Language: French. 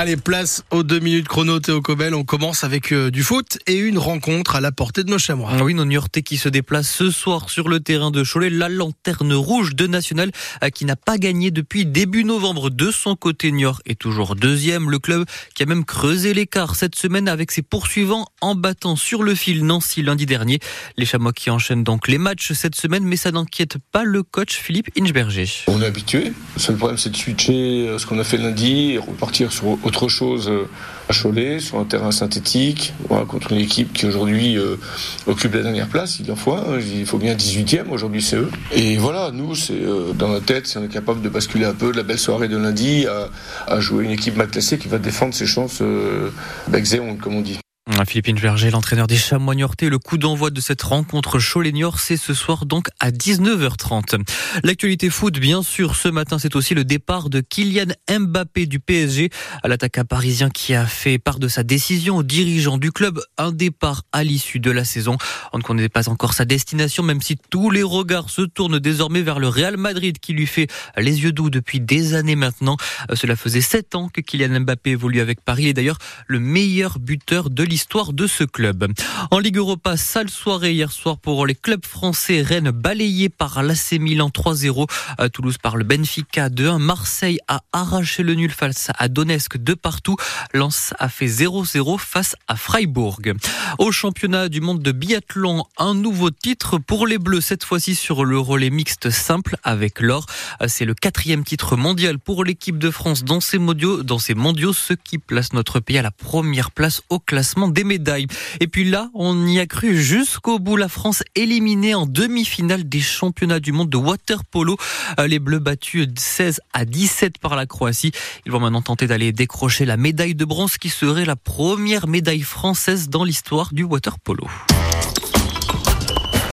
Allez, place aux deux minutes chrono Théo Cobel. On commence avec euh, du foot et une rencontre à la portée de nos chamois. Oui, nos Niortais qui se déplacent ce soir sur le terrain de Cholet. La lanterne rouge de National euh, qui n'a pas gagné depuis début novembre. De son côté, Niort est toujours deuxième. Le club qui a même creusé l'écart cette semaine avec ses poursuivants en battant sur le fil Nancy lundi dernier. Les chamois qui enchaînent donc les matchs cette semaine, mais ça n'inquiète pas le coach Philippe Inchberger. On est habitué. Le seul problème, c'est de switcher euh, ce qu'on a fait lundi et repartir sur autre chose euh, à Cholet, sur un terrain synthétique, contre une équipe qui aujourd'hui euh, occupe la dernière place. Il en faut un, il faut bien 18e, aujourd'hui c'est eux. Et voilà, nous, c'est euh, dans notre tête, si on est capable de basculer un peu de la belle soirée de lundi à, jouer une équipe mal classée qui va défendre ses chances euh, comme on dit. Philippine Verger, l'entraîneur des Chamois Le coup d'envoi de cette rencontre Cholet-Niort, c'est ce soir donc à 19h30. L'actualité foot, bien sûr, ce matin, c'est aussi le départ de Kylian Mbappé du PSG à l'attaquant parisien qui a fait part de sa décision aux dirigeants du club. Un départ à l'issue de la saison. On ne connaît pas encore sa destination, même si tous les regards se tournent désormais vers le Real Madrid qui lui fait les yeux doux depuis des années maintenant. Cela faisait sept ans que Kylian Mbappé évolue avec Paris. Est d'ailleurs le meilleur buteur de l'histoire histoire de ce club. En Ligue Europa, sale soirée hier soir pour les clubs français. Rennes balayé par l'AC Milan 3-0. À Toulouse par le Benfica 2-1. Marseille a arraché le nul face à Donetsk de partout. Lens a fait 0-0 face à Freiburg. Au championnat du monde de biathlon, un nouveau titre pour les Bleus, cette fois-ci sur le relais mixte simple avec l'or. C'est le quatrième titre mondial pour l'équipe de France dans ces dans ces mondiaux, ce qui place notre pays à la première place au classement des médailles. Et puis là, on y a cru jusqu'au bout. La France éliminée en demi-finale des championnats du monde de water polo. Euh, les Bleus battus 16 à 17 par la Croatie. Ils vont maintenant tenter d'aller décrocher la médaille de bronze qui serait la première médaille française dans l'histoire du water polo.